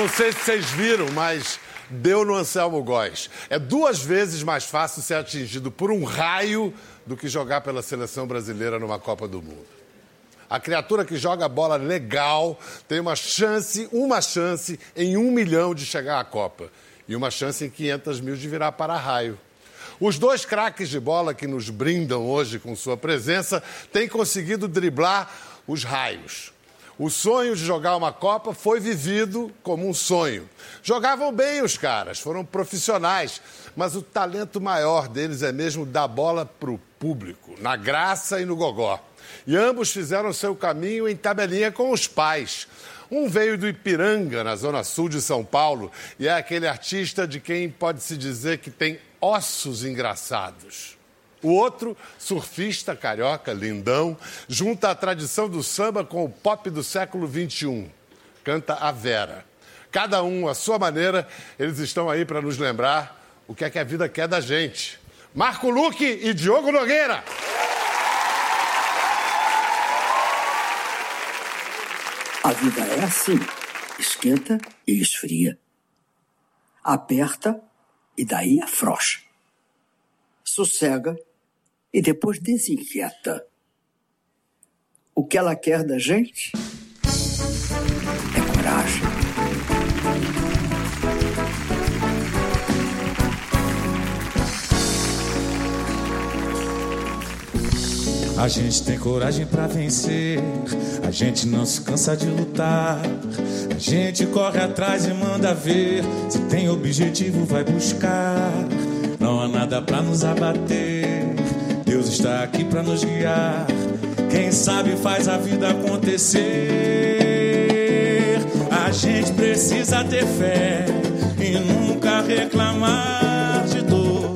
não sei se vocês viram, mas deu no Anselmo Góes. É duas vezes mais fácil ser atingido por um raio do que jogar pela seleção brasileira numa Copa do Mundo. A criatura que joga bola legal tem uma chance, uma chance em um milhão de chegar à Copa. E uma chance em 500 mil de virar para raio. Os dois craques de bola que nos brindam hoje com sua presença têm conseguido driblar os raios. O sonho de jogar uma Copa foi vivido como um sonho. Jogavam bem os caras, foram profissionais, mas o talento maior deles é mesmo dar bola para o público, na graça e no gogó. E ambos fizeram seu caminho em tabelinha com os pais. Um veio do Ipiranga, na zona sul de São Paulo, e é aquele artista de quem pode se dizer que tem ossos engraçados. O outro, surfista carioca, lindão, junta a tradição do samba com o pop do século XXI. Canta a Vera. Cada um, à sua maneira, eles estão aí para nos lembrar o que é que a vida quer da gente. Marco Luque e Diogo Nogueira. A vida é assim: esquenta e esfria. Aperta e daí afrouxa. Sossega e depois desinquieta. O que ela quer da gente é coragem. A gente tem coragem para vencer, a gente não se cansa de lutar. A gente corre atrás e manda ver, se tem objetivo vai buscar. Não há nada para nos abater. Deus está aqui para nos guiar. Quem sabe faz a vida acontecer. A gente precisa ter fé e nunca reclamar de dor.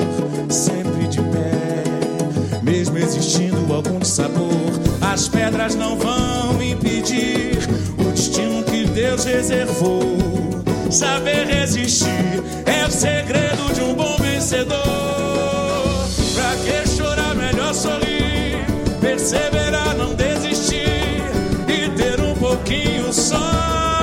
Sempre de pé, mesmo existindo algum sabor, as pedras não vão impedir o destino que Deus reservou. Saber resistir é o segredo perseverar, não desistir e ter um pouquinho só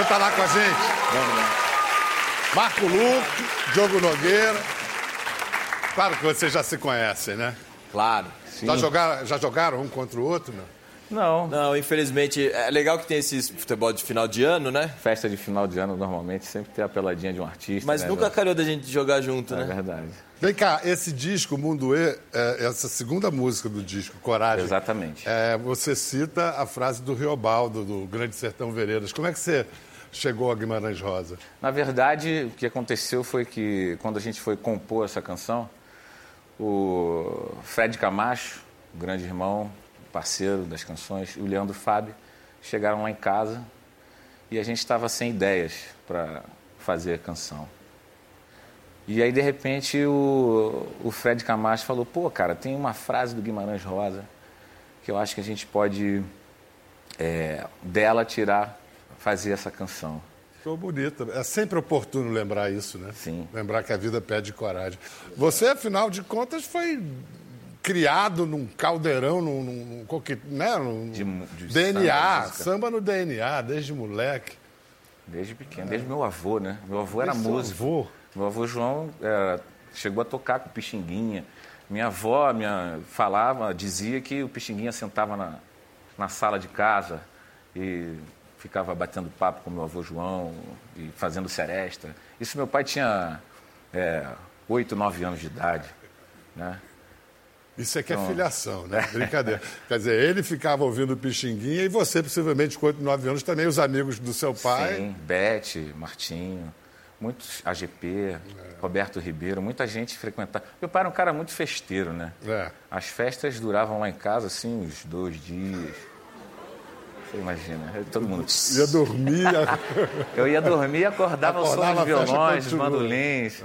Você tá lá com a gente? Vamos lá. Marco Luque, Diogo Nogueira. Claro que vocês já se conhecem, né? Claro. Sim. Já, jogaram, já jogaram um contra o outro, não? Não. Não, infelizmente. É legal que tem esse futebol de final de ano, né? Festa de final de ano, normalmente, sempre tem a peladinha de um artista. Mas né, nunca calhou da gente jogar junto, é né? É verdade. Vem cá, esse disco, Mundo E, é, essa segunda música do disco, Coragem. Exatamente. É, você cita a frase do Riobaldo, do Grande Sertão Veredas. Como é que você chegou a Guimarães Rosa? Na verdade, o que aconteceu foi que, quando a gente foi compor essa canção, o Fred Camacho, grande irmão, parceiro das canções, e o Leandro Fábio chegaram lá em casa e a gente estava sem ideias para fazer a canção. E aí, de repente, o, o Fred Camacho falou: pô, cara, tem uma frase do Guimarães Rosa que eu acho que a gente pode é, dela tirar, fazer essa canção. Ficou bonito. É sempre oportuno lembrar isso, né? Sim. Lembrar que a vida pede coragem. Você, afinal de contas, foi criado num caldeirão, num, num, né? num de, de DNA, samba, samba, no DNA, desde moleque. Desde pequeno, desde meu avô, né? Meu avô era desde músico. Avô. Meu avô João era, chegou a tocar com o Pixinguinha. Minha avó minha, falava, dizia que o Pixinguinha sentava na, na sala de casa e ficava batendo papo com meu avô João e fazendo seresta. Isso meu pai tinha é, 8, 9 anos de idade. Né? Isso é que é filiação, né? Brincadeira. Quer dizer, ele ficava ouvindo Pixinguinha e você, possivelmente, com 8, 9 anos, também os amigos do seu pai. Sim, Bete, Martinho, muitos AGP, Roberto Ribeiro, muita gente frequentava. Meu pai era um cara muito festeiro, né? É. As festas duravam lá em casa, assim, uns dois dias. Você imagina, todo mundo... Ia dormir. Eu ia dormir e acordava, o som Acordava, dos violões, dos mandolins,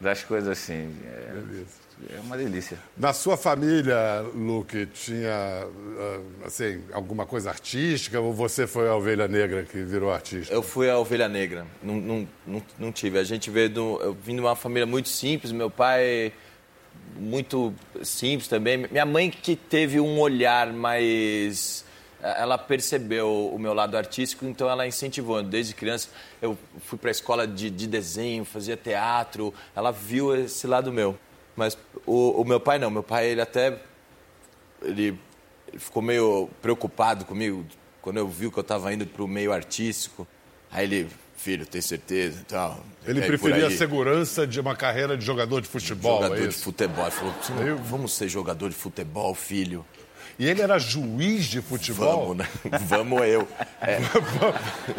das coisas assim. É, é uma delícia. Na sua família, Luke, tinha ah, assim, alguma coisa artística ou você foi a ovelha negra que virou artista? Eu fui a ovelha negra, não, não, não, não tive. A gente veio do, eu vim de uma família muito simples, meu pai muito simples também. Minha mãe que teve um olhar mais ela percebeu o meu lado artístico, então ela incentivou. Desde criança eu fui para a escola de, de desenho, fazia teatro, ela viu esse lado meu. Mas o, o meu pai não, meu pai ele até ele, ele ficou meio preocupado comigo quando eu viu que eu estava indo para o meio artístico. Aí ele, filho, tem certeza e tal. Ele preferia a aí?" segurança de uma carreira de jogador de futebol, jogador é de futebol. Ele falou, "Você não- vamos ser jogador de futebol, filho. E ele era juiz de futebol? Vamos, né? Vamos eu. É,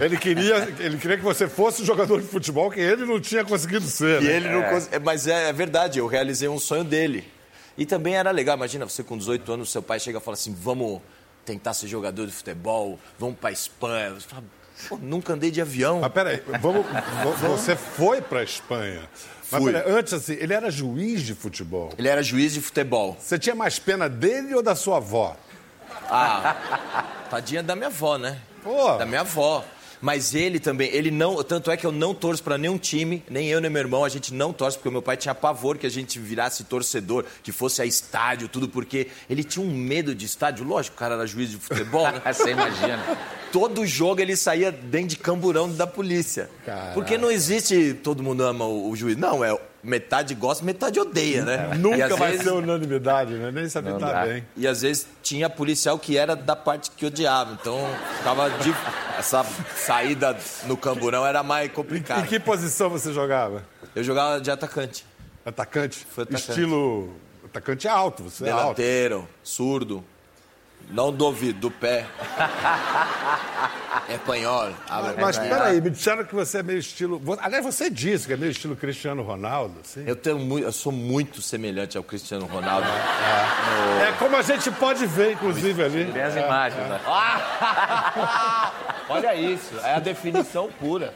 ele, queria, ele queria que você fosse jogador de futebol, que ele não tinha conseguido ser. E né? ele não cons- é, Mas é, é verdade, eu realizei um sonho dele. E também era legal, imagina você com 18 anos, seu pai chega e fala assim: vamos tentar ser jogador de futebol, vamos pra Espanha. Você fala, Pô, nunca andei de avião. Mas peraí, vamos, vo- você foi para Espanha. Mas Fui. peraí, antes, assim, ele era juiz de futebol. Ele era juiz de futebol. Você tinha mais pena dele ou da sua avó? Ah, tadinha da minha avó, né? Pô. Da minha avó. Mas ele também, ele não. Tanto é que eu não torço pra nenhum time, nem eu nem meu irmão, a gente não torce, porque o meu pai tinha pavor que a gente virasse torcedor, que fosse a estádio, tudo, porque ele tinha um medo de estádio. Lógico, o cara era juiz de futebol, né? Você imagina. Todo jogo ele saía dentro de camburão da polícia. Caraca. Porque não existe todo mundo ama o, o juiz. Não, é metade gosta, metade odeia, né? E Nunca vai vezes- ser unanimidade, né? Nem saber Não tá bem. e às vezes tinha policial que era da parte que odiava. Então, ficava de... essa saída no camburão era mais Em complicada. que posição você jogava? Eu jogava de atacante. Atacante? Foi atacante. Estilo. Atacante alto, você é alto. Delanteiro, surdo. Não do ouvido, do pé. É espanhol. abre- Mas é- peraí, me disseram que você é meio estilo. Aliás, você disse que é meio estilo Cristiano Ronaldo, assim. Eu, tenho muito, eu sou muito semelhante ao Cristiano Ronaldo. É como a gente pode ver, inclusive, ali. Tem as imagens, né? Olha isso, é a definição pura.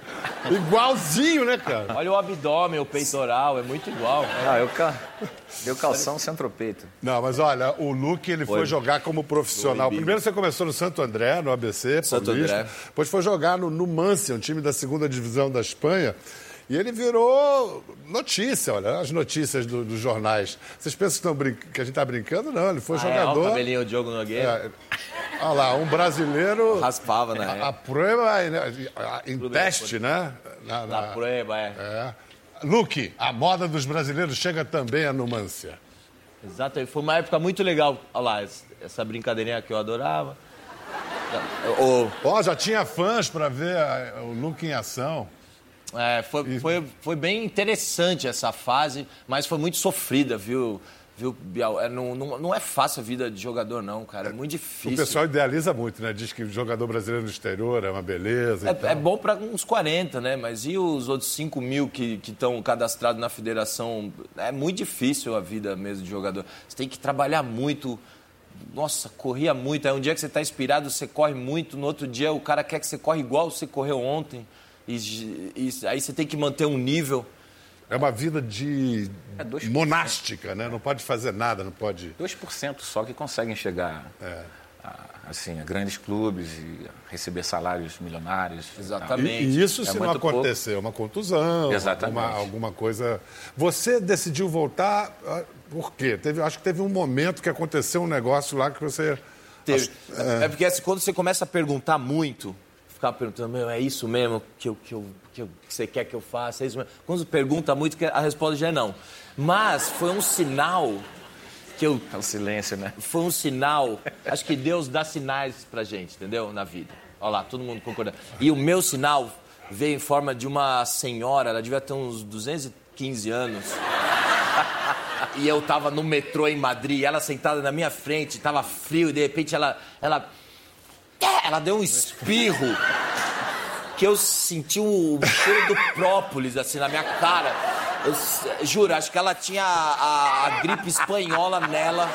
Igualzinho, né, cara? Olha o abdômen, o peitoral, é muito igual. Não, eu ca... deu calção centropeito. Não, mas olha, o Luke ele foi, Foi. jogar como profissional. Bibi. Primeiro você começou no Santo André, no ABC, Santo Paulista. André. Depois foi jogar no Numancia, um time da segunda divisão da Espanha. E ele virou notícia, olha, as notícias do- dos jornais. Vocês pensam que, que a gente está brincando? Não, ele foi Ah, é, ó, o jogador. cabelinho Diogo Nogueira. É, olha lá, um brasileiro. Raspava, né? A, a prova né, em teste, né? Na, Na na- prueba, é. é. Luke, a moda dos brasileiros chega também a Numância. Exato, foi uma época muito legal. Olha lá, essa- brincadeirinha que eu adorava. O, Ó, já tinha fãs para ver a- o Luke em ação. é, foi, foi, foi bem interessante essa fase, mas foi muito sofrida, viu, viu Bial? É, não, não, não é fácil a vida de jogador, não, cara. É muito O difícil. pessoal idealiza muito, né? Diz que o jogador brasileiro no exterior é uma beleza. É, é bom para uns 40, né? Mas e os outros 5 mil que estão cadastrados na federação? É muito difícil a vida mesmo de jogador. Você tem que trabalhar muito. Nossa, corria muito. Aí um dia que você está inspirado, você corre muito. No outro dia, o cara quer que você corre igual você correu ontem. E, e aí você tem que manter um nível. É uma vida de É 2%. monástica, né? Não pode fazer nada, não pode. 2% só que conseguem chegar a, assim, a grandes clubes e receber salários milionários. Exatamente. E, e isso É se não muito pouco. acontecer, uma contusão, Exatamente. alguma, alguma coisa. Você decidiu voltar ah, por quê? Teve, acho que teve um momento que aconteceu um negócio lá que você. Teve. É. porque assim, quando você começa a perguntar muito, ficar perguntando, meu, é isso mesmo que, eu, que, eu, que, eu- que você quer que eu faça? É isso mesmo? Quando você pergunta muito, a resposta já é não. Mas foi um sinal que eu. É o silêncio, né? Foi um sinal. Acho que Deus dá sinais pra gente, entendeu? Na vida. Olha lá, todo mundo concorda. E o meu sinal veio em forma de uma senhora, ela devia ter uns 200, e- 15 anos. E eu tava no metrô em Madrid, ela sentada na minha frente, tava frio, e de repente ela. Ela, ela deu um espirro que eu senti o cheiro do própolis assim na minha cara. Eu juro, acho que ela tinha a, a- a gripe espanhola nela.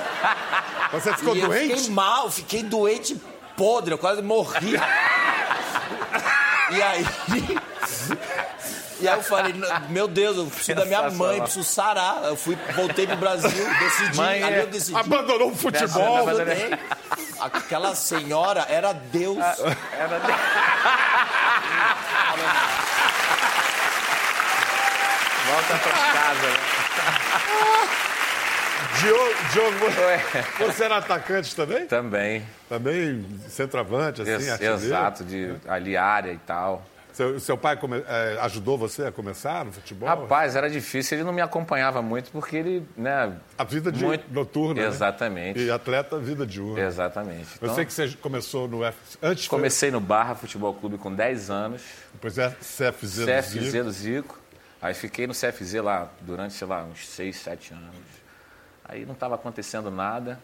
Você ficou e eu doente? fiquei mal, fiquei doente podre, eu quase morri. E aí. E aí eu falei, meu Deus, eu preciso da minha mãe, preciso sarar. Eu fui, voltei pro Brasil, decidi, Mãe, ali é- eu decidi. Abandonou o futebol. Abandonei. Aquela senhora era Deus. Era... Volta pra casa. né? Diogo, Diogo, você era atacante também? Também. Também centroavante, assim, Ex- artilheiro? exato, de ali área e tal. Seu, seu pai come- eh, ajudou você a começar no futebol? Rapaz, era difícil, ele não me acompanhava muito porque ele, né? A vida de muito- noturna, né? Exatamente. E atleta, vida diurna. Exatamente. Eu Então, sei que você começou no F... Antes foi- comecei no Barra Futebol Clube com 10 anos, Depois é CFZ. do CFZ Zico. do Zico. Aí fiquei no CFZ lá durante, sei lá, uns 6, 7 anos. Aí não estava acontecendo nada.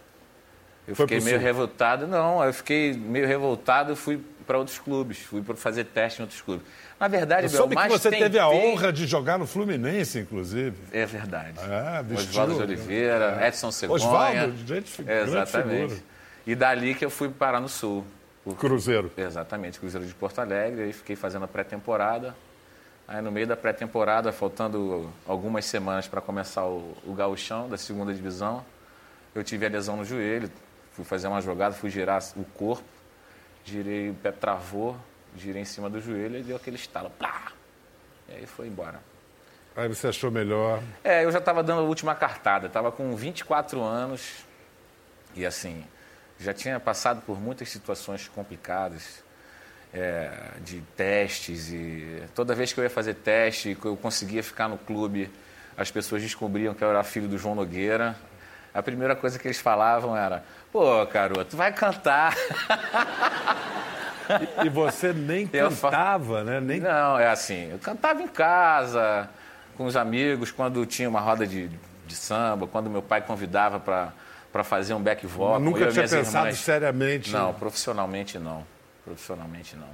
Eu Foi fiquei meio Sul? revoltado. Não, eu fiquei meio revoltado e fui para outros clubes. Fui para fazer teste em outros clubes. Na verdade, Eu Bel, soube que mais você teve a tentei- honra de jogar no Fluminense, inclusive. É verdade. Ah, vestiu, Oswaldo de? Oliveira, Edson Cegonha. Oswaldo, gente, grande Exatamente. figura. E dali que eu fui parar no Sul. O- Cruzeiro. Exatamente, Cruzeiro de Porto Alegre. Aí fiquei fazendo a pré-temporada. Aí no meio da pré-temporada, faltando algumas semanas para começar o, o gauchão da segunda divisão, eu tive a lesão no joelho. Fui fazer uma jogada, fui girar o corpo, girei, o pé travou, girei em cima do joelho e deu aquele estalo. Plá! E aí foi embora. Aí você achou melhor. É, eu já estava dando a última cartada, estava com 24 anos e assim, já tinha passado por muitas situações complicadas é, de testes e toda vez que eu ia fazer teste, que eu conseguia ficar no clube, as pessoas descobriam que eu era filho do João Nogueira. A primeira coisa que eles falavam era: pô, garoto, vai cantar. E você nem Eu cantava, né? Nem... Não, é assim, eu cantava em casa, com os amigos, quando tinha uma roda de, de samba, quando meu pai convidava para fazer um back vocal. Nunca eu tinha pensado irmãs. seriamente. Não, profissionalmente não. Profissionalmente não.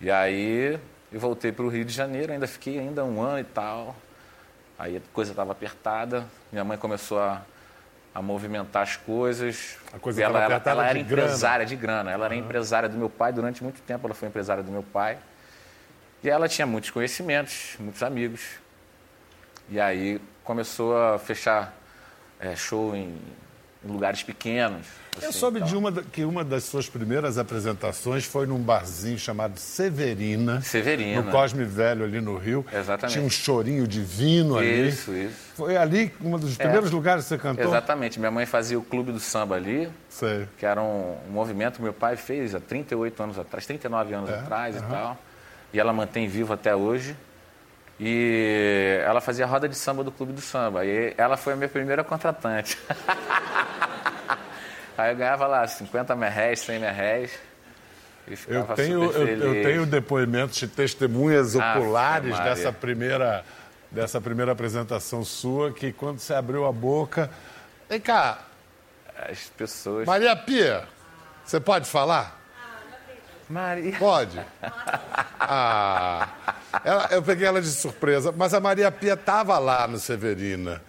E aí eu voltei para o Rio de Janeiro, ainda fiquei ainda um ano e tal. Aí a coisa estava apertada, minha mãe começou a, a movimentar as coisas. A coisa ela, ela, ela era de grana. empresária de grana, ela era empresária do meu pai durante muito tempo, ela foi empresária do meu pai. E ela tinha muitos conhecimentos, muitos amigos. E aí começou a fechar eh, show em, em lugares pequenos. Eu assim, soube tal. de uma, que uma das suas primeiras apresentações foi num barzinho chamado Severina. Severina. No Cosme Velho, ali no Rio. Exatamente. Tinha um chorinho divino ali. Isso, isso. Foi ali um dos primeiros lugares que você cantou? Exatamente. Minha mãe fazia o Clube do Samba ali, Sei. que era um, um movimento que meu pai fez há 38 anos atrás, 39 anos É, atrás aham. e tal. E ela mantém vivo até hoje. E ela fazia a roda de samba do Clube do Samba. E ela foi a minha primeira contratante. Aí eu ganhava lá 50 merréis, 100 merréis. E Eu ficava tenho, eu, eu tenho depoimentos de testemunhas Ave oculares dessa primeira, dessa primeira apresentação sua, que quando você abriu a boca. Vem cá, As pessoas... Maria Pia, você pode falar? Maria... Pode? Ah, ela- eu peguei ela de surpresa, mas a Maria Pia estava lá no Severina.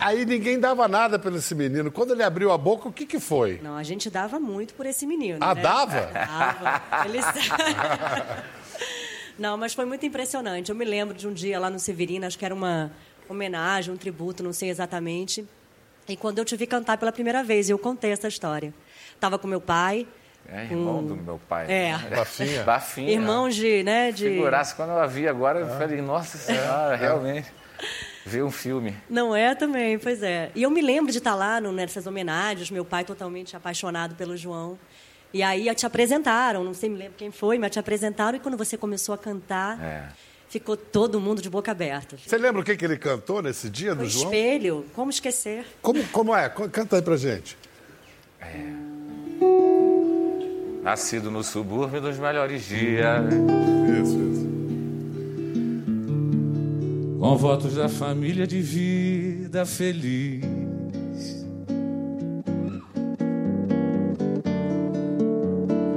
Aí ninguém dava nada pelo esse menino. Quando ele abriu a boca, o que, que foi? Não, a gente dava muito por esse menino. Ah, né? dava? Dava. Ele... Não, mas foi muito impressionante. Eu me lembro de um dia lá no Severino, acho que era uma homenagem, um tributo, não sei exatamente. E quando eu te vi cantar pela primeira vez, eu contei essa história. Estava com meu pai. É irmão com- do meu pai. É. Bafinha? Bafinha. Irmãos de, né, de... Figurasse, quando eu vi agora, eu falei, nossa É. senhora, realmente. Ver um filme. Não é também, pois é. E eu me lembro de estar lá no- nessas homenagens, meu pai totalmente apaixonado pelo João. E aí te apresentaram, não sei me lembro quem foi, mas te apresentaram e quando você começou a cantar, É. ficou todo mundo de boca aberta. Você lembra o que, que ele cantou nesse dia do João? espelho, como esquecer? Como, como é? Canta aí pra gente. Nascido no subúrbio dos melhores dias, Isso, isso. com votos da família de vida feliz.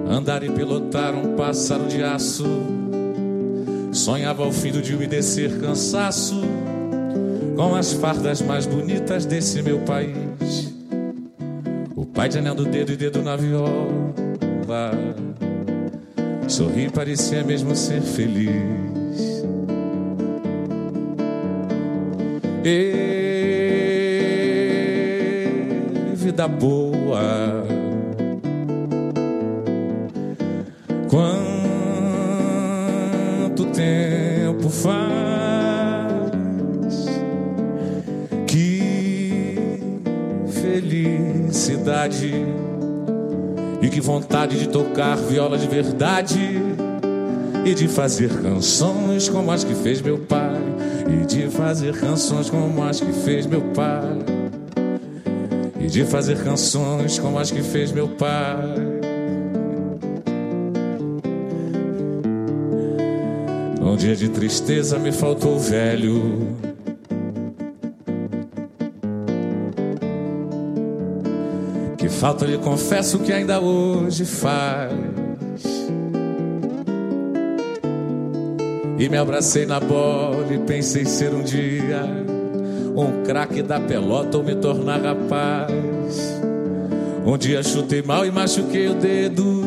Andar e pilotar um pássaro de aço. Sonhava ao fim do dia e descer cansaço com as fardas mais bonitas desse meu país. O pai de anel do dedo e dedo na viola. Sorrir parecia mesmo ser feliz. E vida boa. Quanto tempo faz que felicidade e que vontade de tocar viola de verdade e de fazer canções como as que fez meu pai e de fazer canções como as que fez meu pai e de fazer canções como as que fez meu pai. Num dia de tristeza me faltou o velho. Falta lhe confesso que ainda hoje faz. E me abracei na bola e pensei ser um dia um craque da pelota ou me tornar rapaz. Um dia chutei mal e machuquei o dedo.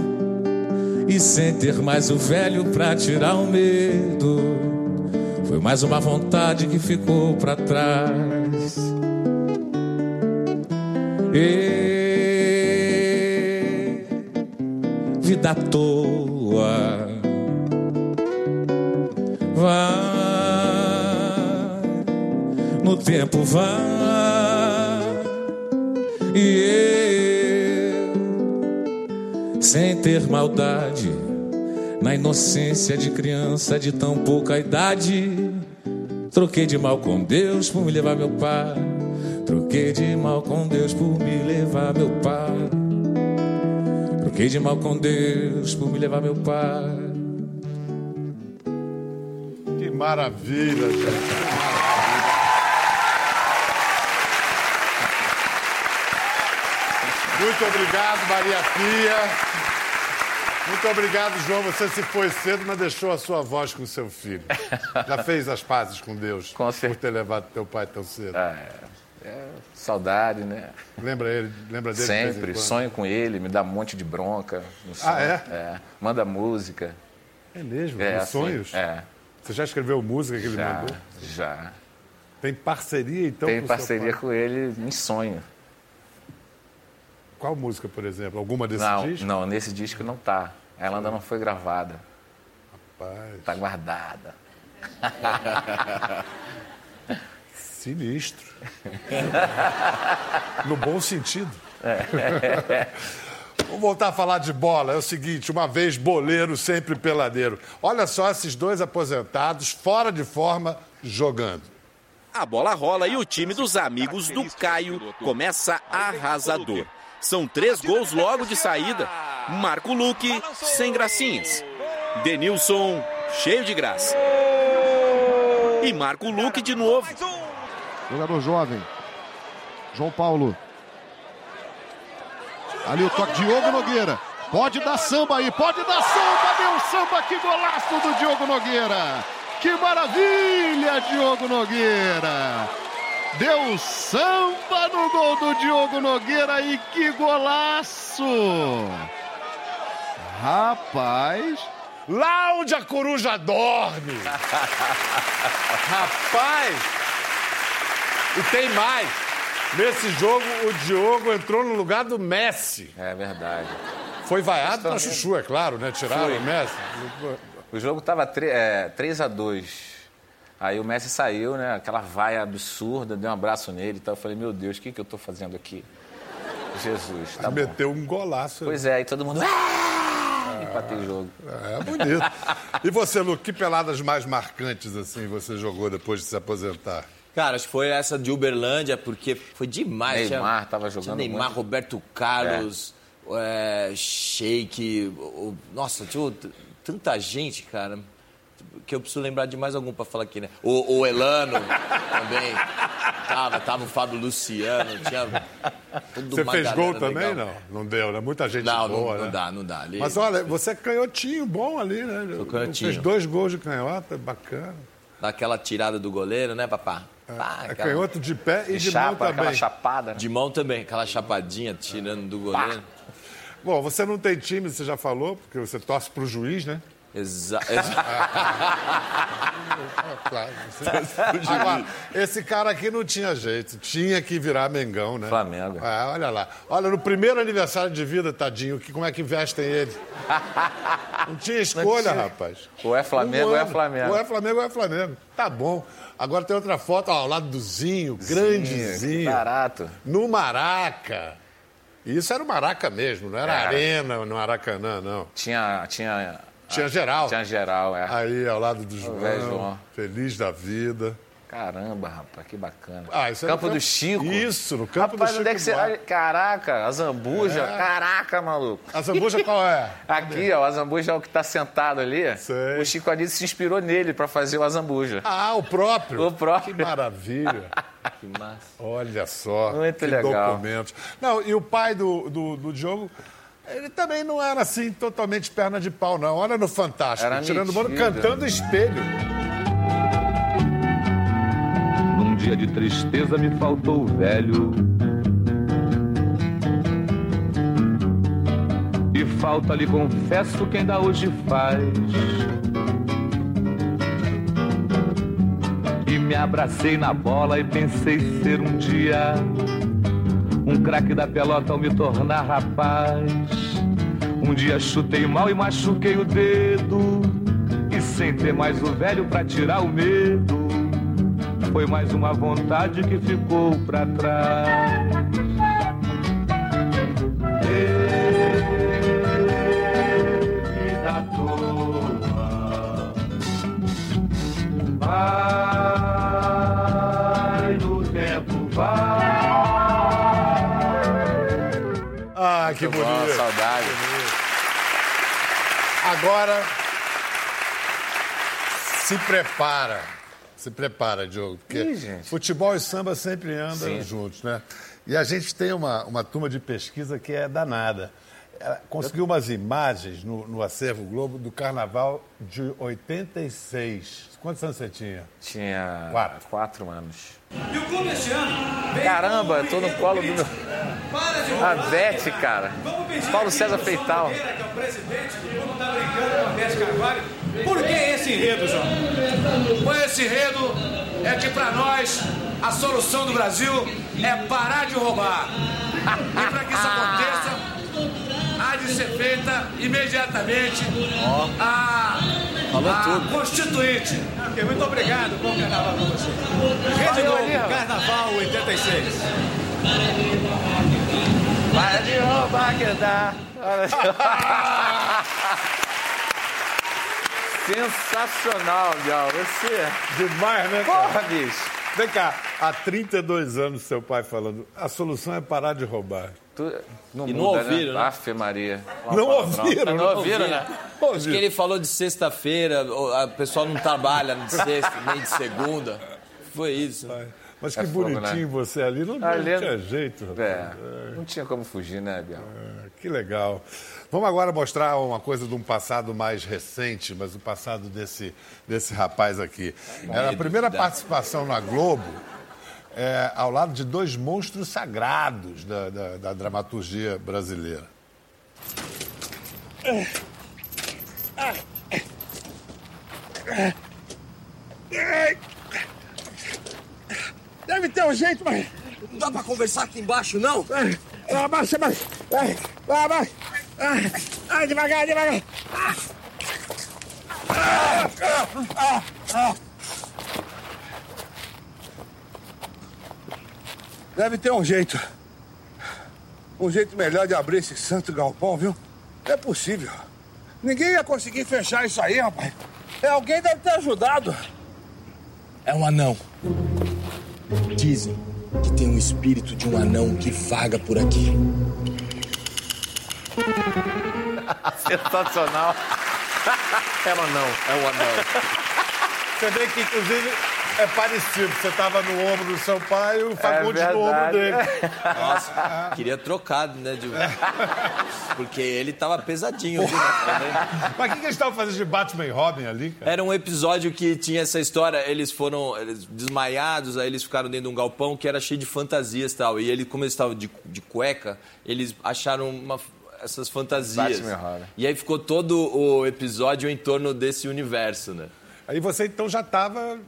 E sem ter mais o velho pra tirar o medo. Foi mais uma vontade que ficou pra trás. E à toa. Vai, no tempo vai. E eu, sem ter maldade, na inocência de criança de tão pouca idade, troquei de mal com Deus por me levar meu pai. Troquei de mal com Deus por me levar meu pai. Troquei de mal com Deus por me levar meu pai. Que maravilha, gente. Muito obrigado, Maria Pia. Muito obrigado, João. Você se foi cedo, mas deixou a sua voz com seu filho. Já fez as pazes com Deus Com por ter levado teu pai tão cedo. É, saudade, né? Lembra ele? Lembra dele? de Sempre. quando? Sonho com ele, me dá um monte de bronca. Ah, é? É. Manda música. É mesmo? É, assim, sonhos? É. Você já escreveu música que ele Já. mandou? Já. Tem parceria, então? Tenho com parceria com ele em sonho. Qual música, por exemplo? Alguma desse Não, disco? não, nesse disco não tá. Ela ainda não foi gravada. Rapaz, Tá guardada. sinistro. no bom sentido. Vamos voltar a falar de bola. É o seguinte, uma vez boleiro, sempre peladeiro. Olha só esses dois aposentados, fora de forma, jogando. A bola rola e o time dos amigos do Caio começa arrasador. São três gols logo de saída. Marco Luque, sem gracinhas. Denilson, cheio de graça. E Marco Luque de novo. Jogador jovem. João Paulo. Ali o toque. Diogo Nogueira. Pode dar samba aí, pode dar samba. Deu samba, que golaço do Diogo Nogueira. Que maravilha, Diogo Nogueira. Deu samba no gol do Diogo Nogueira e que golaço. Rapaz. Lá onde a coruja dorme. Rapaz! E tem mais. Nesse jogo, o Diogo entrou no lugar do Messi. É verdade. Foi vaiado pra Estão chuchu, é claro, né? Tiraram Foi. o Messi. O jogo tava 3 a 2 Aí o Messi saiu, né? Aquela vaia absurda, dei um abraço nele e tal. Eu falei, meu Deus, o que, que eu tô fazendo aqui? Jesus, tá bom. Meteu um golaço. Pois é, aí todo mundo. "Ah!" Empatei o jogo. É bonito. E você, Lu, que peladas mais marcantes assim você jogou depois de se aposentar? Cara, acho que foi essa de Uberlândia, porque foi demais. Neymar Tinha- tava tinha jogando Neymar, muito. Roberto Carlos, é, Sheik. o- o- Nossa, tinha tanta gente, cara. que eu preciso lembrar de mais algum pra falar aqui, né? O, o Elano também. Tava, tava o Fábio Luciano, tinha. Tudo Você uma fez gol também? legal. Não, não deu, né? Muita gente Não, boa, não, não né? dá, não dá. Ali, Mas olha, você é canhotinho bom ali, né? Sou canhotinho. Fez dois gols de canhota, bacana. Daquela tirada do goleiro, né, papá? Pá, É aquela- canhoto de pé e De de mão chapa, aquela também. chapada. né? De mão também, aquela chapadinha tirando do goleiro. Bom, você não tem time, você já falou, porque você torce pro juiz, né? Exa exa Claro. Agora, esse cara aqui não tinha jeito, tinha que virar Mengão, né? Flamengo. É, olha lá. Olha, no primeiro aniversário de vida, tadinho, que, como é que vestem ele? Não tinha escolha, rapaz. Ou é Flamengo Um ou é. Flamengo. Ou é Flamengo ou é Flamengo. Tá bom. Agora tem outra foto, ó, ao lado do Zinho, grandezinho. Barato. No Maraca. Isso era o Maraca mesmo, não era Era. arena no Maracanã, não. Tinha, tinha, Tinha geral. tinha geral, é. Aí, ao lado do João, João. feliz da vida. Caramba, rapaz, que bacana. Ah, isso é no campo do Chico. Isso, no campo rapaz, do onde é Chico que você... Caraca, a Zambuja. É. Caraca, maluco. A Zambuja qual é? Aqui, ó, o Azambuja é o que tá sentado ali. Sei. O Chico Anísio se inspirou nele pra fazer o Azambuja. Ah, o próprio. O próprio. Que maravilha. que massa. Olha só. Muito que legal. documentos. Não, e o pai do, do, do Diogo, ele também não era assim totalmente perna de pau, não. Olha no Fantástico, Era tirando o bolo, cantando espelho. Num dia de tristeza me faltou o velho. E falta lhe confesso que ainda hoje faz. E me abracei na bola e pensei ser um dia um craque da pelota ao me tornar rapaz. Um dia chutei mal e machuquei o dedo. E sem ter mais o velho pra tirar o medo. Foi mais uma vontade que ficou pra trás. Vida toa. Vai Agora, se prepara. Se prepara, Diogo. Porque Ih, futebol e samba sempre andam Sim. juntos, né? E a gente tem uma, uma turma de pesquisa que é danada. Ela conseguiu umas imagens no, no Acervo Globo do Carnaval de 86. Quantos anos você tinha? Tinha Quatro. quatro anos. E o clube este ano. Caramba, tô no colo do meu. Para A. Bete, cara. Paulo César Feital. João Nogueira, que é o presidente do clube, brincando com a Bete Carvalho. Por que esse enredo, João? Pois esse enredo é que para nós a solução do Brasil é parar de roubar. E para que isso aconteça, há de ser feita imediatamente a, Falou a tudo. Constituinte. Ok, muito obrigado. Bom carnaval pra você. Rede Globo. Carnaval 86. Para de roubar que dá. Sensacional, Gal. Você. Demais, né, cara? Porra, bicho. Vem cá, há 32 anos seu pai falando, a solução é parar de roubar. Tu... Não E não muda, ouviram, né? Afe Maria. Não ouviram, Não ouviram, né? Acho que ele falou de sexta-feira, o a pessoa não trabalha de sexta, nem de segunda. Foi isso. Mas que É fogo, bonitinho você ali, não, não Ali- tinha jeito. rapaz. É, não tinha como fugir, né, Biel? Que legal. Vamos agora mostrar uma coisa de um passado mais recente, mas o passado desse, desse rapaz aqui. Era a primeira participação na Globo, é, ao lado de dois monstros sagrados da, da- da dramaturgia brasileira. Deve ter um jeito, mas não dá pra conversar aqui embaixo, não? Abaixa, abaixa. Abaixa. Ai, devagar, devagar. Deve ter um jeito. Um jeito melhor de abrir esse santo galpão, viu? É possível. Ninguém ia conseguir fechar isso aí, rapaz. É, alguém deve ter ajudado. É um anão. Dizem que tem um espírito de um anão que vaga por aqui. Sensacional. Era ou não? É um anão. Você vê que, inclusive, é parecido. Você estava no ombro do seu pai e o Fagundes no ombro dele. Nossa, queria trocado, né? de- Porque ele tava pesadinho. viu, né? Mas o que, que eles estavam fazendo de Batman e Robin ali, cara? Era um episódio que tinha essa história, eles foram eles desmaiados, aí eles ficaram dentro de um galpão que era cheio de fantasias e tal. E ele, como eles estavam de, de cueca, eles acharam uma- essas fantasias. Batman e Robin. E aí ficou todo o episódio em torno desse universo, né? Aí você então já estava.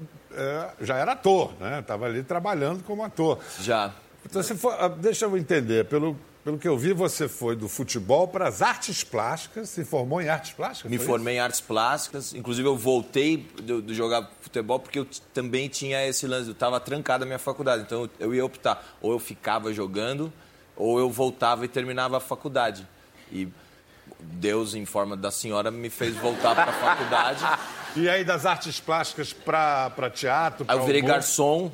Já era ator, né? Estava ali trabalhando como ator. Já. Então você foi, ah, deixa eu entender, pelo, pelo que eu vi, você foi do futebol para as artes plásticas, se formou em artes plásticas? Me formei em artes plásticas, inclusive eu voltei de, de jogar futebol porque eu também tinha esse lance, eu estava trancado na minha faculdade, então eu, eu ia optar, ou eu ficava jogando, ou eu voltava e terminava a faculdade. E Deus, em forma da senhora, me fez voltar para a faculdade. E aí das artes plásticas para teatro? Aí eu pra virei humor? garçom,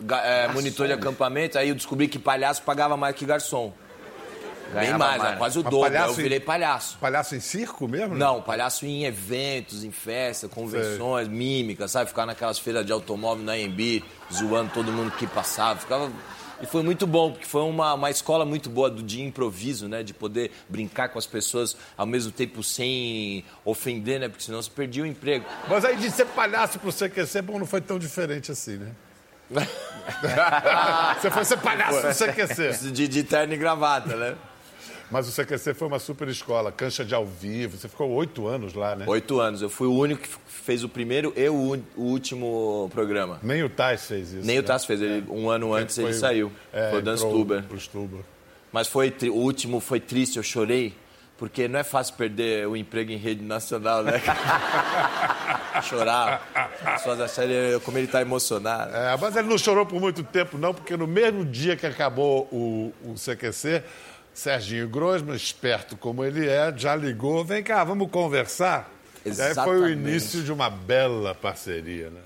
ga- é, monitor de acampamento, aí eu descobri que palhaço pagava mais que garçom. Bem Ganhava mais, mais. era quase o Mas dobro, aí eu palhaço em- virei palhaço. Palhaço em circo mesmo? né? Não, palhaço em eventos, em festas, convenções, mímica, sabe? Ficar naquelas feiras de automóvel na AMB, zoando todo mundo que passava. Ficava... E foi muito bom, porque foi uma, uma escola muito boa do, de improviso, né? De poder brincar com as pessoas ao mesmo tempo sem ofender, né? Porque senão você perdia o emprego. Mas aí de ser palhaço pro CQC, bom, não foi tão diferente assim, né? você foi ser palhaço no CQC. De, de terno e gravata, né? Mas o CQC foi uma super escola, cancha de ao vivo. Você ficou oito anos lá, né? Oito anos. Eu fui o único que fez o primeiro e o, o último programa. Nem o Tais fez isso. Nem o né? Tassi fez. Ele, um ano antes Foi- ele saiu. é, foi o Dan entrou Stuber. Mas foi o último foi triste, eu chorei. Porque não é fácil perder o emprego em rede nacional, né? Chorar. As pessoas acharem como ele tá emocionado. É, mas ele não chorou por muito tempo, não, porque no mesmo dia que acabou o, o CQC, Serginho Grosman, esperto como ele é, já ligou, vem cá, vamos conversar. E aí foi o Exatamente. início de uma bela parceria, né?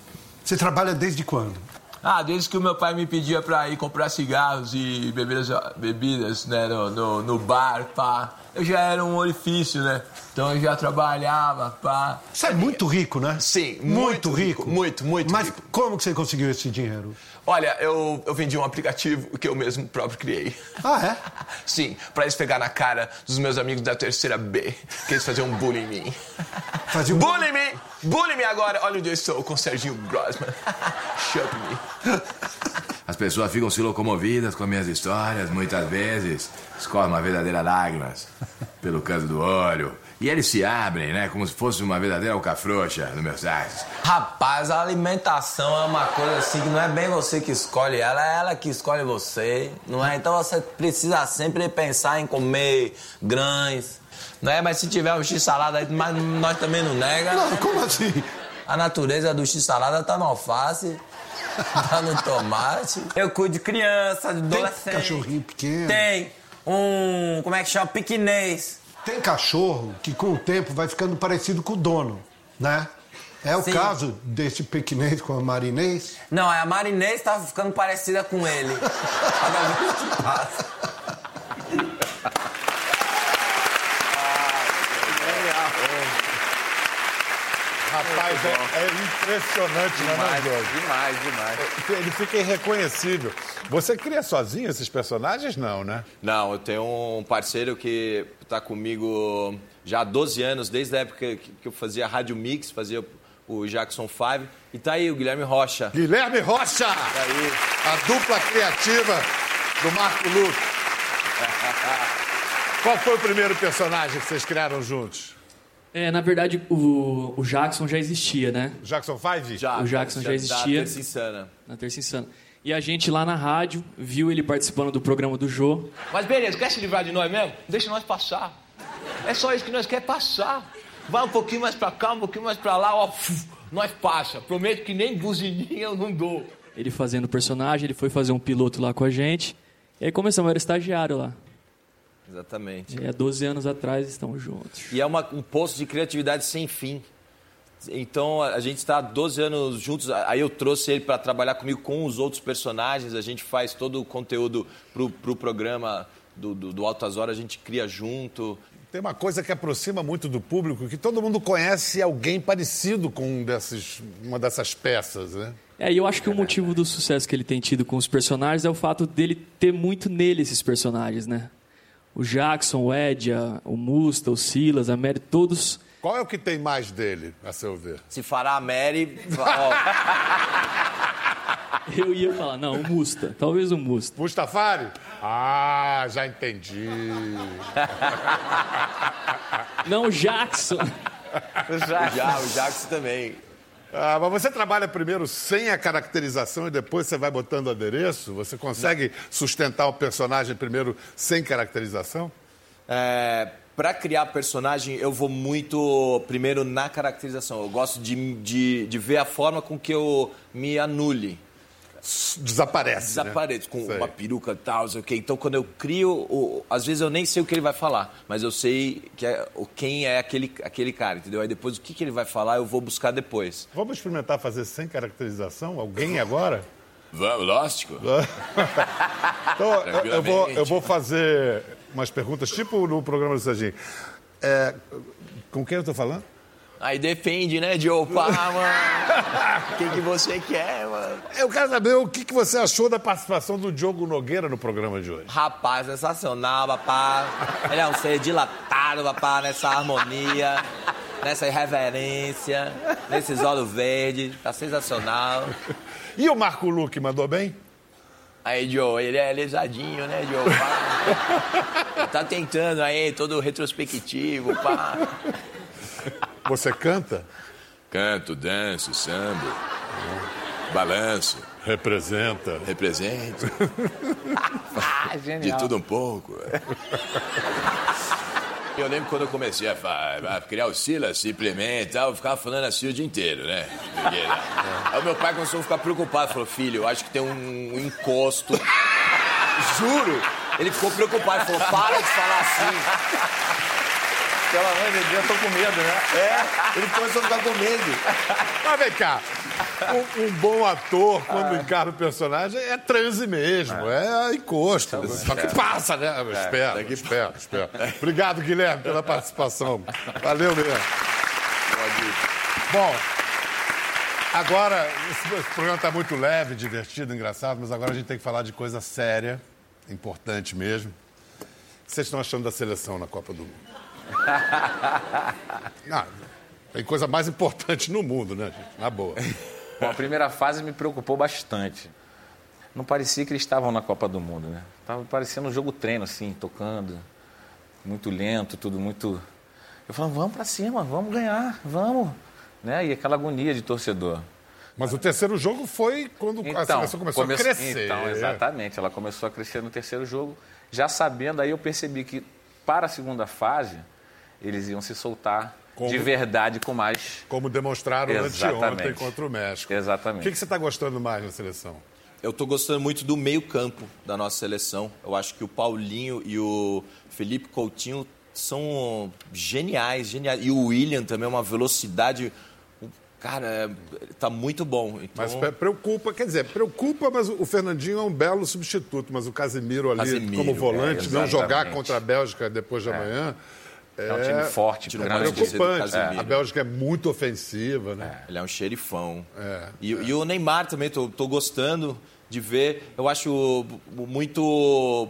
Você trabalha desde quando? Ah, desde que o meu pai me pedia pra ir comprar cigarros e bebidas, bebidas né, no, no, no bar, pá. Eu já era um orifício, né? Então eu já trabalhava, pá. Você é muito rico, né? Sim, Muito, muito rico. rico, muito, muito Mas rico. como que você conseguiu esse dinheiro? Olha, eu, eu vendi um aplicativo que eu mesmo próprio criei. Ah, é? Sim, pra esfregar na cara dos meus amigos da terceira B, que eles faziam bullying em mim. Fazia um... Bullying me! Bullying me agora! Olha onde eu estou com o Serginho Grossman. Chup me. As pessoas ficam se locomovidas com minhas histórias, muitas vezes escorrem uma verdadeira lágrimas pelo canto do olho. E eles se abrem, né? Como se fosse uma verdadeira alcafrouxa no meu site. Rapaz, a alimentação é uma coisa assim que não é bem você que escolhe ela, é ela que escolhe você, não é? Então você precisa sempre pensar em comer grãos, não é? Mas se tiver um x-salada aí, mas nós também não nega. Não, como assim? A natureza do x-salada tá no alface, tá no tomate. Eu cuido de criança, de Tem adolescente. cachorrinho pequeno. Tem um, como é que chama? Piquinês. Tem cachorro que com o tempo vai ficando parecido com o dono, né? É o Sim. caso desse pequinês com a marinês? Não, a marinês tá ficando parecida com ele. Cada vez que passa. Rapaz, é, é impressionante, né, Demais, Diogo? demais, demais. Ele fica irreconhecível. Você cria sozinho esses personagens? Não, né? Não, eu tenho um parceiro que está comigo já há 12 anos, desde a época que que eu fazia Rádio Mix, fazia o Jackson 5. E tá aí o Guilherme Rocha. Guilherme Rocha! Tá aí. A dupla criativa do Marco Luque. Qual foi o primeiro personagem que vocês criaram juntos? É, na verdade, o, o Jackson já existia, né? Jackson 5? Já, O Jackson já Da existia. Terça Insana. Na Terça Insana. E a gente lá na rádio viu ele participando do programa do Jô. Mas beleza, quer se livrar de nós mesmo? Deixa nós passar. É só isso que nós quer passar. Vai um pouquinho mais pra cá, um pouquinho mais pra lá, ó. fuf, nós passa. Prometo que nem buzininha eu não dou. Ele fazendo o personagem, ele foi fazer um piloto lá com a gente. E aí começamos, era estagiário lá. Exatamente. E há 12 anos atrás estamos juntos. E é uma- um poço de criatividade sem fim. Então a gente está há 12 anos juntos. Aí eu trouxe ele para trabalhar comigo com os outros personagens. A gente faz todo o conteúdo pro, pro programa do, do, do Altas Horas, a gente cria junto. Tem uma coisa que aproxima muito do público, que todo mundo conhece alguém parecido com um desses, uma dessas peças, né? É, e eu acho que o motivo do sucesso que ele tem tido com os personagens é o fato dele ter muito nele esses personagens, né? O Jackson, o Edia, o Musta, o Silas, a Mary, todos. Qual é o que tem mais dele, a seu ver? Se fará a Mary. ó, Eu ia falar, não, o Musta. Talvez o Musta. Mustafari? Ah, já entendi. Não, o Jackson. o Ja- o Jackson também. Ah, mas você trabalha primeiro sem a caracterização e depois você vai botando adereço? Você consegue sustentar o personagem primeiro sem caracterização? É, para criar personagem, eu vou muito primeiro na caracterização. Eu gosto de, de, de ver a forma com que eu me anule. Desaparece. né? Desapareço, com Sei. uma peruca e tal, sei o quê. Então, quando eu crio, o- às vezes eu nem sei o que ele vai falar, mas eu sei que é, o- quem é aquele, aquele cara, entendeu? Aí depois o que, que ele vai falar, eu vou buscar depois. Vamos experimentar fazer sem caracterização? Alguém agora? Vamos, lógico. Então, eu, eu vou, eu vou fazer umas perguntas, tipo no programa do Serginho. É, com quem eu estou falando? Aí depende, né, de opa, mano. O que, que você quer, mano? Eu quero saber o que, que você achou da participação do Diogo Nogueira no programa de hoje. Rapaz, sensacional, papá. Ele é um ser dilatado, papá, nessa harmonia, nessa irreverência, nesses olhos verdes. Tá sensacional. E o Marco Luque mandou bem? Aí, Joe, ele é lesadinho, né, Joe? Pá. Tá tentando aí, todo retrospectivo, pá. Você canta? Canto, danço, samba, balanço. Representa. Represento. Ah, De genial. tudo um pouco. Eu lembro quando eu comecei a, fa- a criar o Silas, simplesmente, e tal, eu ficava falando assim o dia inteiro, né? Porque, né? Aí o meu pai começou a ficar preocupado, falou, filho, eu acho que tem um, um encosto. Juro! Ele ficou preocupado, falou, para de falar assim. Pelo amor de Deus, eu tô com medo, né? É, ele começou a ficar com medo. Mas vem cá, um, um bom ator, quando encara o personagem, é transe mesmo, é, encosto. Só que passa, né? Espera, espera, espera. Obrigado, Guilherme, pela participação. Valeu mesmo. Bom, agora, esse, esse programa está muito leve, divertido, engraçado, mas agora a gente tem que falar de coisa séria, importante mesmo. O que vocês estão achando da seleção na Copa do Mundo? Não, tem coisa mais importante no mundo, né, gente? Na boa. Bom, a primeira fase me preocupou bastante. Não parecia que eles estavam na Copa do Mundo, né? Tava parecendo um jogo treino, assim, tocando. Muito lento, tudo muito. Eu falava, vamos pra cima, vamos ganhar, vamos. Né? E aquela agonia de torcedor. Mas o terceiro jogo foi quando a seleção começou come- a crescer. Então, exatamente. Ela começou a crescer no terceiro jogo. Já sabendo, aí eu percebi que para a segunda fase, eles iam se soltar Como- de verdade com mais. Como demonstraram Exatamente. anteontem contra o México. Exatamente. O que, que você está gostando mais na seleção? Eu tô gostando muito do meio-campo da nossa seleção. Eu acho que o Paulinho e o Felipe Coutinho são geniais, geniais. E o William também é uma velocidade. Cara, é- tá muito bom. Então, Mas pre- preocupa, quer dizer, preocupa, mas o Fernandinho é um belo substituto, mas o Casemiro ali Casemiro, como volante, é, não jogar contra a Bélgica depois de amanhã. É um time forte, é grande. preocupante. Casemiro. A Bélgica é muito ofensiva, né? Ele é um xerifão. É, e, e o Neymar também, tô, tô gostando de ver. Eu acho muito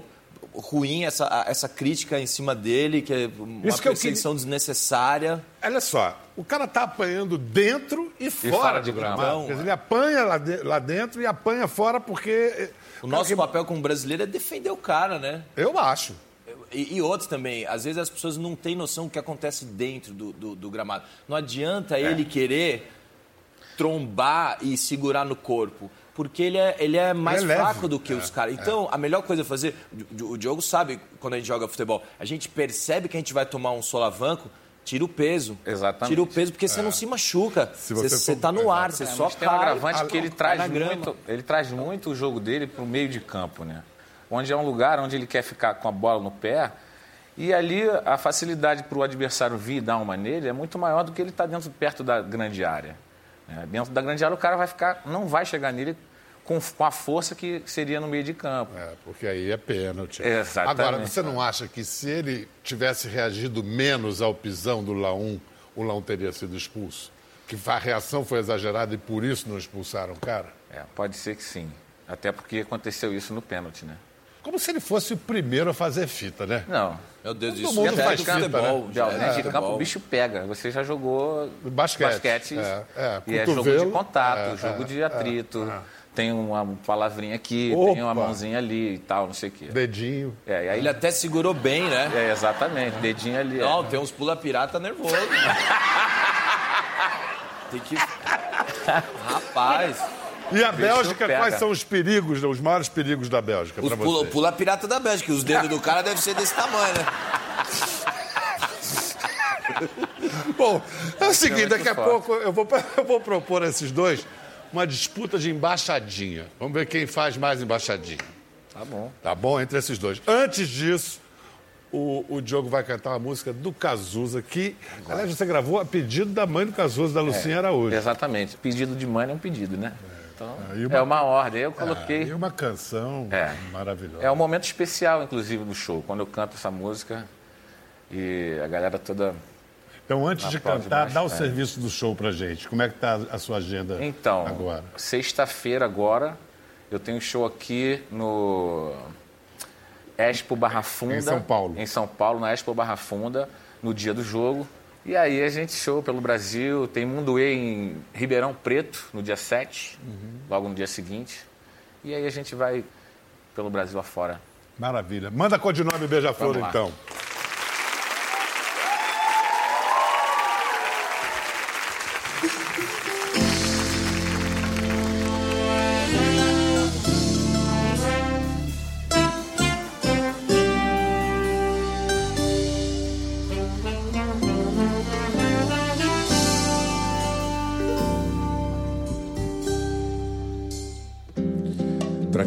ruim essa, essa crítica em cima dele, que é uma Isso que eu perseguição desnecessária. Olha só, o cara tá apanhando dentro e fora, fora de gramado. ele apanha lá, de- lá dentro e apanha fora porque. O nosso papel como brasileiro é defender o cara, né? Eu acho. E, e outros também. Às vezes as pessoas não têm noção do que acontece dentro do, do, do gramado. Não adianta ele querer trombar e segurar no corpo. Porque ele é, ele é mais Ele é leve. fraco do que os caras. Então, a melhor coisa a fazer. O o Diogo sabe quando a gente joga futebol. A gente percebe que a gente vai tomar um solavanco. Tira o peso. Exatamente. Tira o peso porque você não se machuca. Se Você, você você for- tá no ar, você É, só mas tem um cai. agravante que ele cai traz muito, ele traz muito o jogo dele para o meio de campo, né? Onde é um lugar onde ele quer ficar com a bola no pé e ali a facilidade para o adversário vir e dar uma nele é muito maior do que ele estar dentro perto da grande área. né? Dentro da grande área o cara vai ficar, não vai chegar nele com, com a força que seria no meio de campo. É, porque aí é pênalti. Exatamente. Agora, você não acha que se ele tivesse reagido menos ao pisão do Laum, o Laum teria sido expulso? Que a reação foi exagerada e por isso não expulsaram o cara? É, pode ser que sim. Até porque aconteceu isso no pênalti, né? Como se ele fosse o primeiro a fazer fita, né? Não. Meu Deus, Todo isso mundo é faz de fita, futebol. né? já Dentro é de campo o bicho pega. Você já jogou Basquete. basquete É, é, e é jogo de contato, É, jogo é, de atrito. é, é. Tem uma palavrinha aqui, Opa. tem uma mãozinha ali e tal, não sei o quê. Dedinho. É, e aí, Ele até segurou bem, né? é, exatamente, dedinho ali. é. Não, tem uns pula-pirata nervoso. tem que. Rapaz. E a Bélgica, quais são os perigos, os maiores perigos da Bélgica para pula, você? pula-pirata da Bélgica. Os dedos do cara devem ser desse tamanho, né? Bom, é o seguinte, muito daqui a pouco eu vou, eu vou propor a esses dois uma disputa de embaixadinha. Vamos ver quem faz mais embaixadinha. Tá bom. Tá bom? Entre esses dois. Antes disso, o, o Diogo vai cantar uma música do Cazuza, que, aliás, você gravou a pedido da mãe do Cazuza, da Lucinha Araújo. Exatamente. Pedido de mãe é um pedido, né? Então, uma- é uma ordem. Eu coloquei. E uma canção É. maravilhosa. É um momento especial, inclusive, do show, quando eu canto essa música e a galera toda. Então, antes de cantar, dá o bastante. serviço do show pra gente. Como é que tá a sua agenda Então, agora? sexta-feira agora, eu tenho show aqui no Expo Barra Funda. Em São Paulo. Em São Paulo, na Expo Barra Funda, no dia do jogo. E aí a gente show pelo Brasil. Tem Mundo E em Ribeirão Preto, no dia 7, Uhum. logo no dia seguinte. E aí a gente vai pelo Brasil afora. Maravilha. Manda codinome Beija-Flor, então.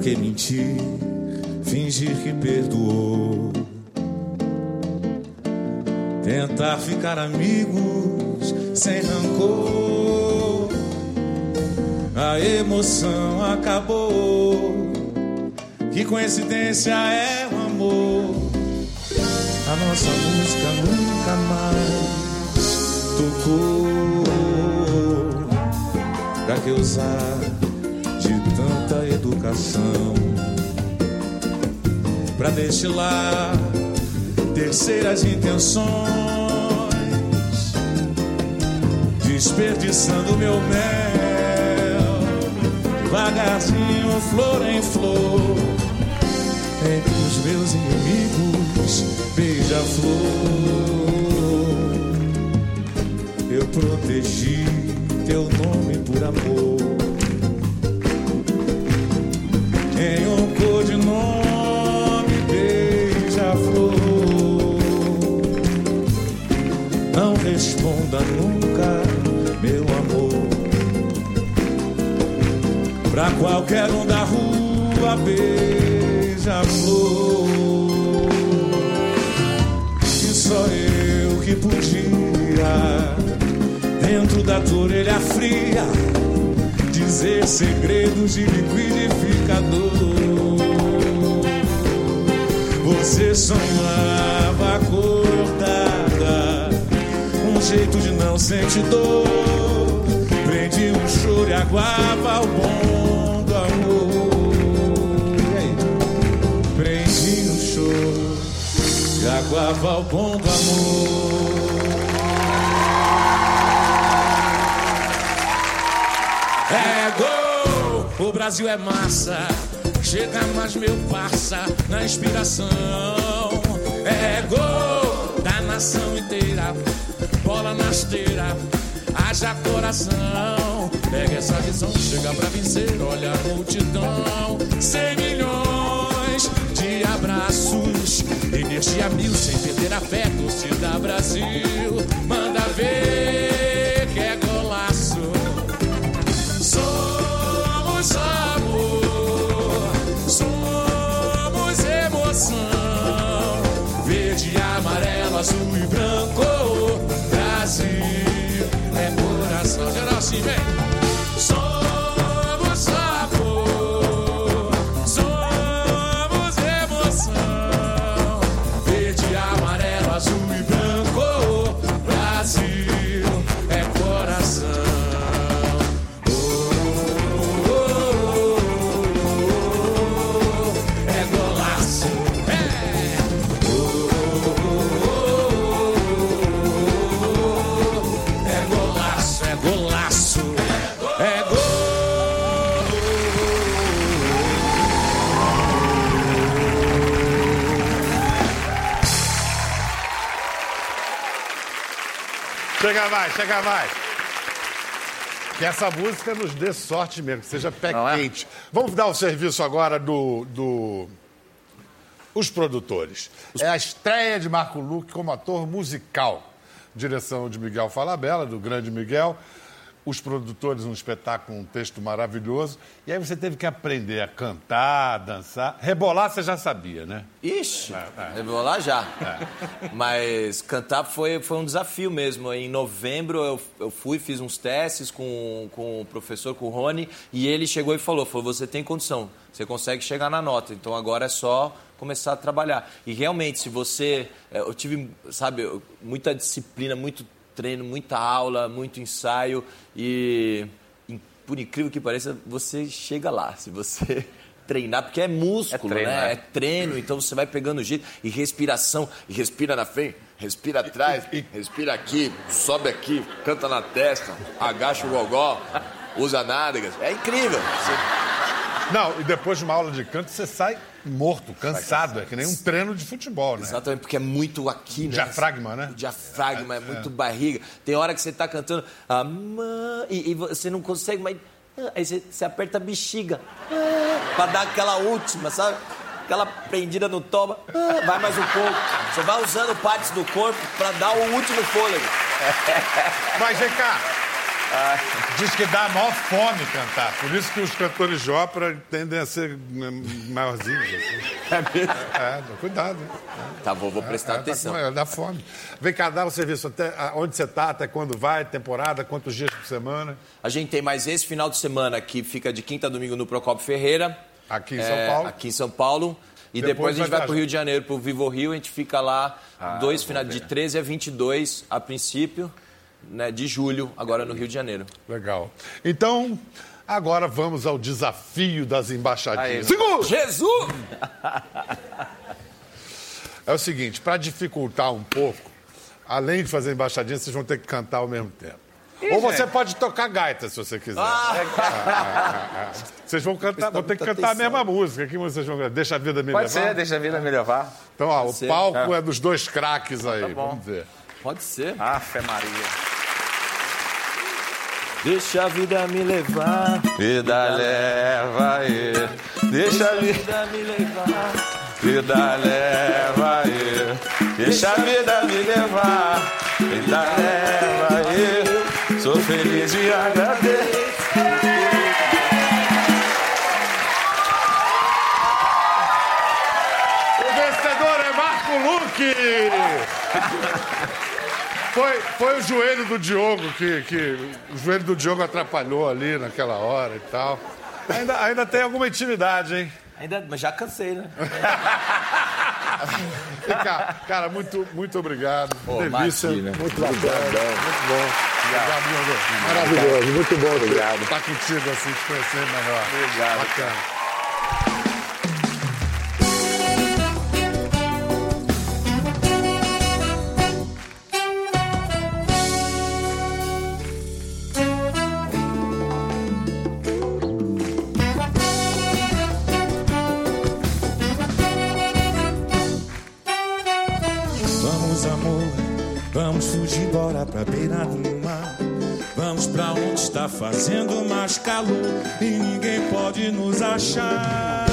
Que mentir, fingir que perdoou? Tentar ficar amigos sem rancor. A emoção acabou. Que coincidência é o amor. A nossa música nunca mais tocou. Pra que usar educação pra destilar terceiras intenções, desperdiçando meu mel, devagarzinho, flor em flor, entre os meus inimigos, beija-flor. Eu protegi teu nome por amor. Responda nunca, meu amor. Pra qualquer um da rua beija-flor E só eu que podia Dentro da tua orelha fria dizer segredos de liquidificador. Você sonhava acordada, um jeito de não sentir dor. Prendi um choro e aguava o bom do amor. E aí? Prendi um choro e aguava o bom do amor. O Brasil é massa. Chega mais, meu parça, na inspiração. É gol da nação inteira. Bola na esteira, haja coração. Pega essa visão, chega pra vencer. Olha a multidão. 100 milhões de abraços. Energia mil, sem perder a fé. Torcida Brasil, manda ver mais, chega mais. Que essa música nos dê sorte mesmo, que seja pé Não é? quente. Vamos dar o serviço agora do, do- os produtores. É a estreia de Marco Luque como ator musical. Direção de Miguel Falabella, do grande Miguel. Os produtores, um espetáculo, um texto maravilhoso. E aí você teve que aprender a cantar, dançar. Rebolar você já sabia, né? Ixi, eu vou lá já. Mas cantar foi, foi um desafio mesmo. Em novembro eu, eu fui, fiz uns testes com, com o professor, com o Rony, e ele chegou e falou, falou, você tem condição, você consegue chegar na nota, então agora é só começar a trabalhar. E realmente, se você... eh, Eu tive, sabe, muita disciplina, muito treino, muita aula, muito ensaio, e por incrível que pareça, você chega lá. Se você treinar, porque é músculo, É treino, né? é. É treino, então você vai pegando o jeito e respiração, e respira na frente, respira atrás, respira aqui, sobe aqui, canta na testa, agacha o gogó, usa nádegas. É incrível. Você- Não, e depois de uma aula de canto você sai morto, cansado. É que nem um treino de futebol, né? Exatamente, porque é muito aqui, né? Diafragma, né? O diafragma, é, muito barriga. Tem hora que você tá cantando amã, e, e você não consegue, mas. ah, Aí você, você aperta a bexiga ah, pra dar aquela última, sabe? Aquela prendida no toba. ah, Vai mais um pouco. Você vai usando partes do corpo pra dar o último fôlego. Mas vem Diz que dá a maior fome cantar. Por isso que os cantores de ópera tendem a ser né, maiorzinhos. assim. É mesmo? É, cuidado. hein? Tá bom, vou prestar É, atenção. Dá, dá fome. Vem cá, dá o serviço. Até, onde você está, até quando vai, temporada, quantos dias por semana? A gente tem mais esse final de semana que fica de quinta a domingo no Procopio Ferreira. Aqui em É, São Paulo. Aqui em São Paulo. E Depois depois, a gente vai para o. Rio de Janeiro, para o Vivo Rio. A gente fica lá Ah, dois finais, de 13 a 22 a princípio, né, de julho, agora no Rio de Janeiro. Legal. Então, agora vamos ao desafio das embaixadinhas. Aí, Segura! Jesus! É o seguinte, para dificultar um pouco, além de fazer embaixadinha, vocês vão ter que cantar ao mesmo tempo. Ou você pode tocar gaita, se você quiser. Ah, ah, ah. Vocês vão cantar, vão ter que cantar a mesma música. Que vocês vão cantar? Deixa a vida me Pode levar. ser, deixa a vida me levar. Então, ó, o ser. palco É. é dos dois craques aí. Tá bom. Vamos ver. Pode ser. Ah, fé Maria. Deixa a vida me levar. Vida leva aí. Deixa a vida me levar. Vida leva aí. Deixa a vida me levar. Vida leva aí. Sou feliz e agradeço. O vencedor é Marco Luque! Foi, foi o joelho do Diogo que, que. O joelho do Diogo atrapalhou ali naquela hora e tal. Ainda, ainda tem alguma intimidade, hein? Ainda, mas já cansei, né? Vem cá, cara, muito, muito obrigado. Pô, Delícia. imagina. Muito bacana. Muito bom. Obrigado, Diogo. Maravilhoso, muito bom. Obrigado. Estar contigo assim, te conhecer melhor. Obrigado. Bacana. Está fazendo mais calor e ninguém pode nos achar.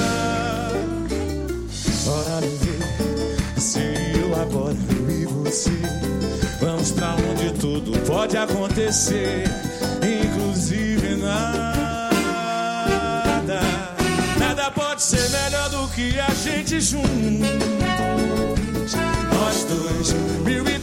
Bora viver, se eu agora, eu e você. Vamos pra onde tudo pode acontecer, inclusive nada. Nada pode ser melhor do que a gente juntos. Nós dois, mil ideias,